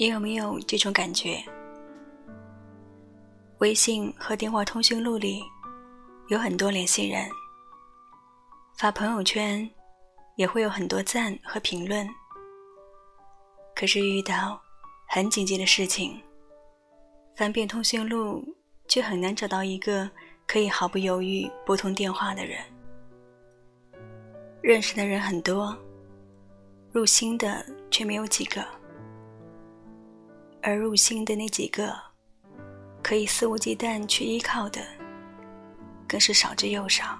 你有没有这种感觉？微信和电话通讯录里有很多联系人，发朋友圈也会有很多赞和评论。可是遇到很紧急的事情，翻遍通讯录却很难找到一个可以毫不犹豫拨通电话的人。认识的人很多，入心的却没有几个，而入心的那几个。可以肆无忌惮去依靠的，更是少之又少。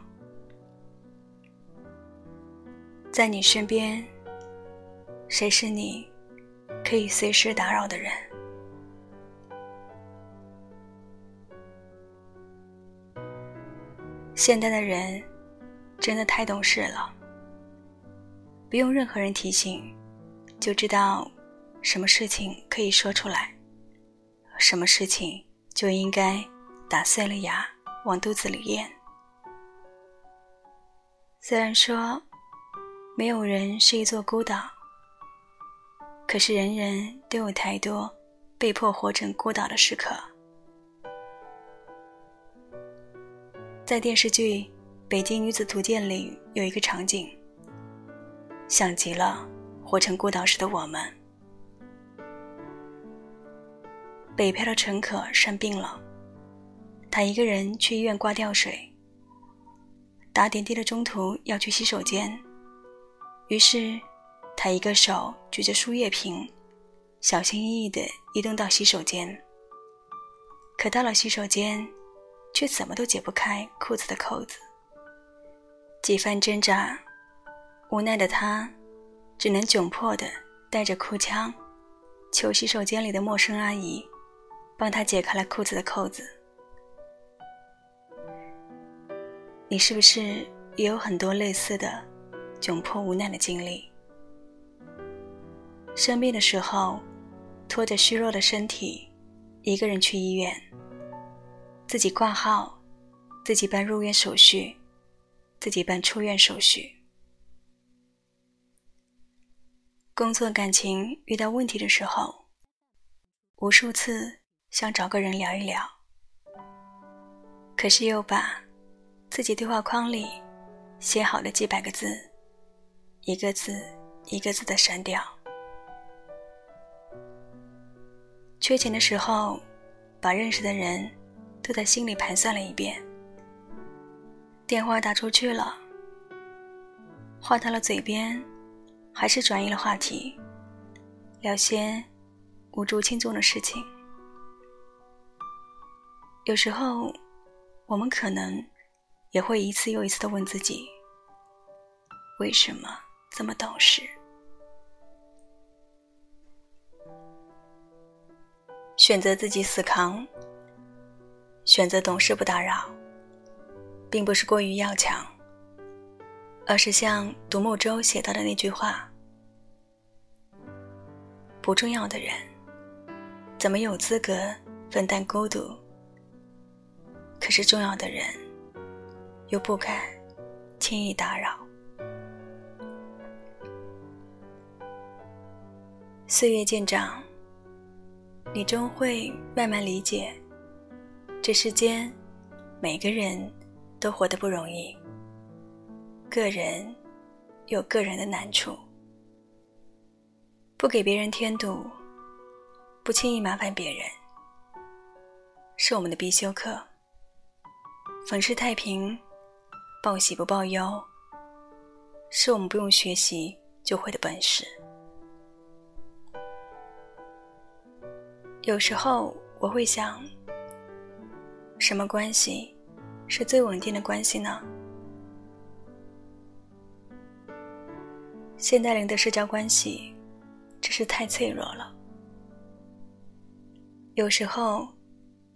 在你身边，谁是你可以随时打扰的人？现代的人真的太懂事了，不用任何人提醒，就知道什么事情可以说出来，什么事情。就应该打碎了牙往肚子里咽。虽然说没有人是一座孤岛，可是人人都有太多被迫活成孤岛的时刻。在电视剧《北京女子图鉴》里有一个场景，像极了活成孤岛时的我们。北漂的陈可生病了，他一个人去医院挂吊水。打点滴的中途要去洗手间，于是他一个手举着输液瓶，小心翼翼地移动到洗手间。可到了洗手间，却怎么都解不开裤子的扣子。几番挣扎，无奈的他只能窘迫地带着哭腔，求洗手间里的陌生阿姨。帮他解开了裤子的扣子。你是不是也有很多类似的窘迫无奈的经历？生病的时候，拖着虚弱的身体，一个人去医院，自己挂号，自己办入院手续，自己办出院手续。工作感情遇到问题的时候，无数次。想找个人聊一聊，可是又把自己对话框里写好的几百个字，一个字一个字的删掉。缺钱的时候，把认识的人都在心里盘算了一遍。电话打出去了，话到了嘴边，还是转移了话题，聊些无足轻重的事情。有时候，我们可能也会一次又一次的问自己：为什么这么懂事？选择自己死扛，选择懂事不打扰，并不是过于要强，而是像独木舟写到的那句话：不重要的人，怎么有资格分担孤独？可是重要的人，又不敢轻易打扰。岁月渐长，你终会慢慢理解，这世间每个人都活得不容易，个人有个人的难处，不给别人添堵，不轻易麻烦别人，是我们的必修课。粉饰太平，报喜不报忧，是我们不用学习就会的本事。有时候我会想，什么关系是最稳定的关系呢？现代人的社交关系真是太脆弱了，有时候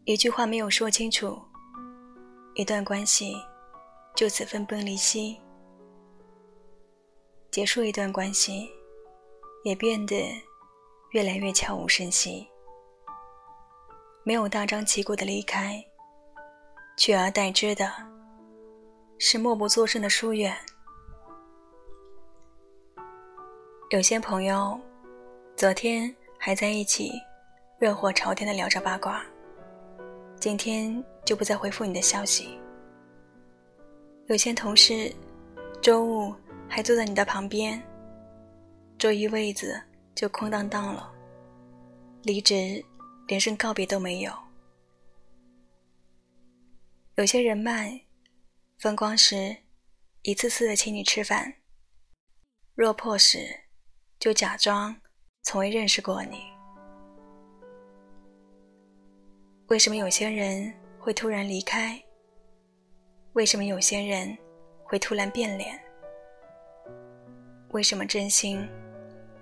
一句话没有说清楚。一段关系就此分崩离析，结束一段关系也变得越来越悄无声息，没有大张旗鼓的离开，取而代之的是默不作声的疏远。有些朋友昨天还在一起，热火朝天的聊着八卦，今天就不再回复你的消息。有些同事，周五还坐在你的旁边，周一位子就空荡荡了，离职连声告别都没有。有些人脉，风光时一次次的请你吃饭，落魄时就假装从未认识过你。为什么有些人会突然离开？为什么有些人会突然变脸？为什么真心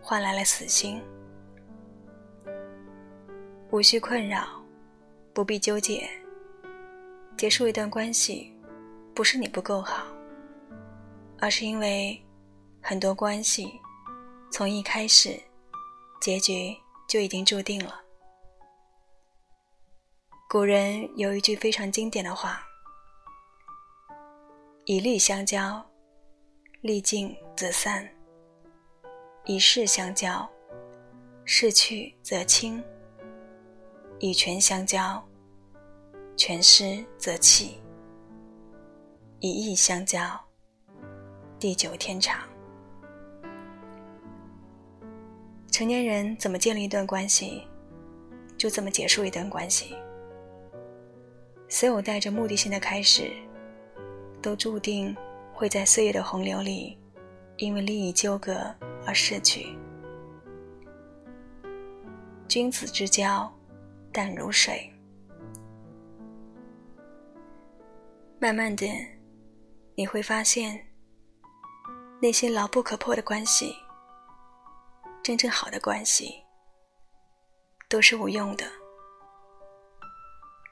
换来了死心？无需困扰，不必纠结。结束一段关系，不是你不够好，而是因为很多关系从一开始，结局就已经注定了。古人有一句非常经典的话。以利相交，利尽则散；以势相交，势去则清；以权相交，权失则弃；以义相交，地久天长。成年人怎么建立一段关系，就怎么结束一段关系。所有带着目的性的开始。都注定会在岁月的洪流里，因为利益纠葛而逝去。君子之交淡如水，慢慢的，你会发现，那些牢不可破的关系，真正好的关系，都是无用的。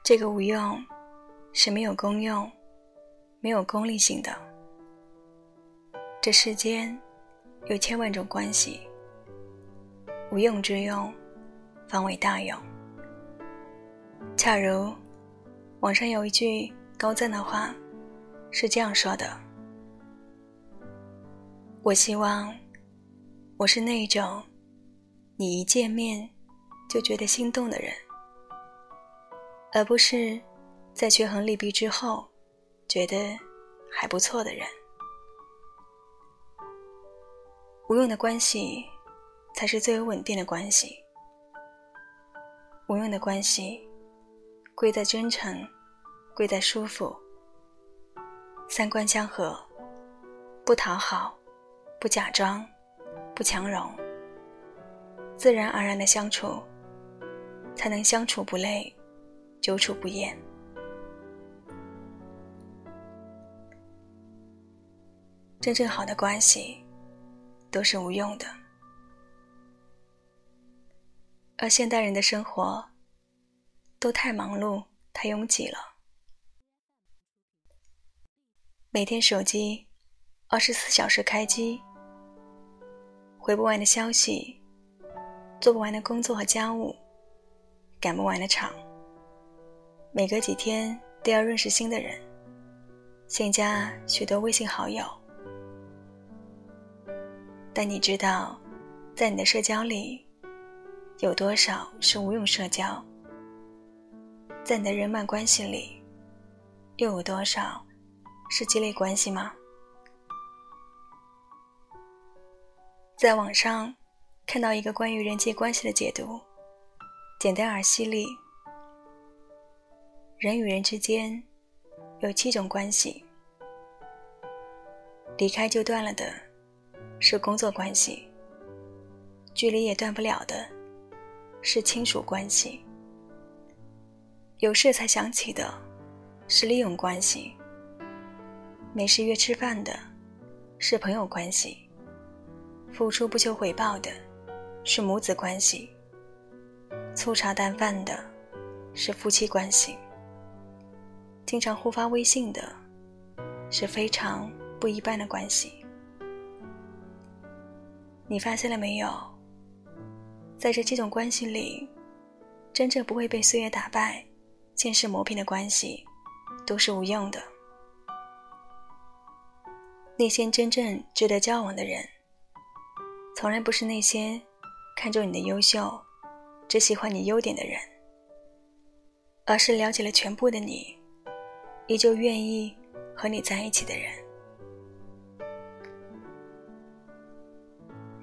这个无用，是没有功用。没有功利性的，这世间有千万种关系，无用之用，方为大用。恰如网上有一句高赞的话，是这样说的：“我希望我是那种你一见面就觉得心动的人，而不是在权衡利弊之后。”觉得还不错的人，无用的关系才是最有稳定的关系。无用的关系，贵在真诚，贵在舒服，三观相合，不讨好，不假装，不强融，自然而然的相处，才能相处不累，久处不厌。真正好的关系，都是无用的。而现代人的生活，都太忙碌、太拥挤了。每天手机二十四小时开机，回不完的消息，做不完的工作和家务，赶不完的场。每隔几天都要认识新的人，新加许多微信好友。但你知道，在你的社交里，有多少是无用社交？在你的人脉关系里，又有多少是积累关系吗？在网上看到一个关于人际关系的解读，简单而犀利。人与人之间有七种关系，离开就断了的。是工作关系，距离也断不了的，是亲属关系；有事才想起的，是利用关系；没事约吃饭的，是朋友关系；付出不求回报的，是母子关系；粗茶淡饭的，是夫妻关系；经常互发微信的，是非常不一般的关系。你发现了没有？在这几种关系里，真正不会被岁月打败、现实磨平的关系，都是无用的。那些真正值得交往的人，从来不是那些看中你的优秀只喜欢你优点的人，而是了解了全部的你，依旧愿意和你在一起的人。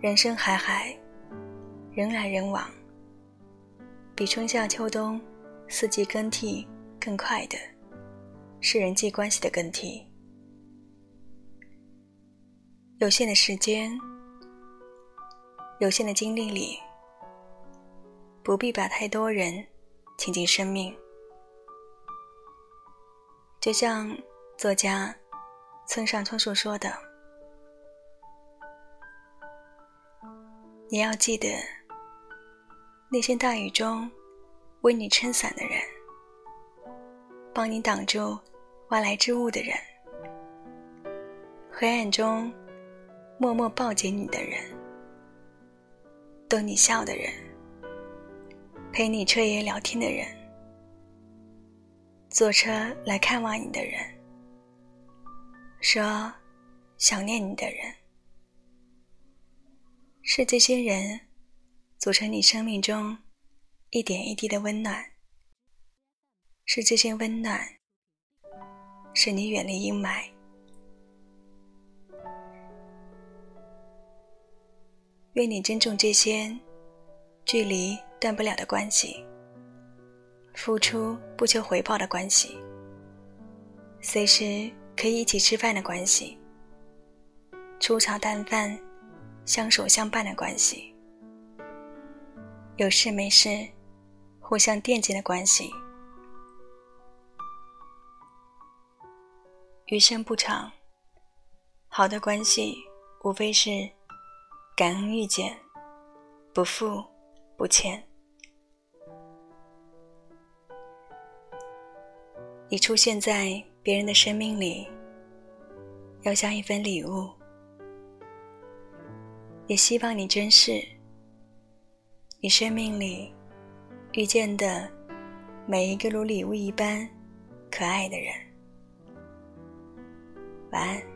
人生海海，人来人往，比春夏秋冬四季更替更快的，是人际关系的更替。有限的时间，有限的精力里。不必把太多人请进生命，就像作家村上春树说的：“你要记得，那些大雨中为你撑伞的人，帮你挡住外来之物的人，黑暗中默默抱紧你的人，逗你笑的人。”陪你彻夜聊天的人，坐车来看望你的人，说想念你的人，是这些人组成你生命中一点一滴的温暖，是这些温暖使你远离阴霾。愿你珍重这些距离。断不了的关系，付出不求回报的关系，随时可以一起吃饭的关系，粗茶淡饭、相守相伴的关系，有事没事互相惦记的关系。余生不长，好的关系无非是感恩遇见，不负。不欠。你出现在别人的生命里，要像一份礼物，也希望你珍视你生命里遇见的每一个如礼物一般可爱的人。晚安。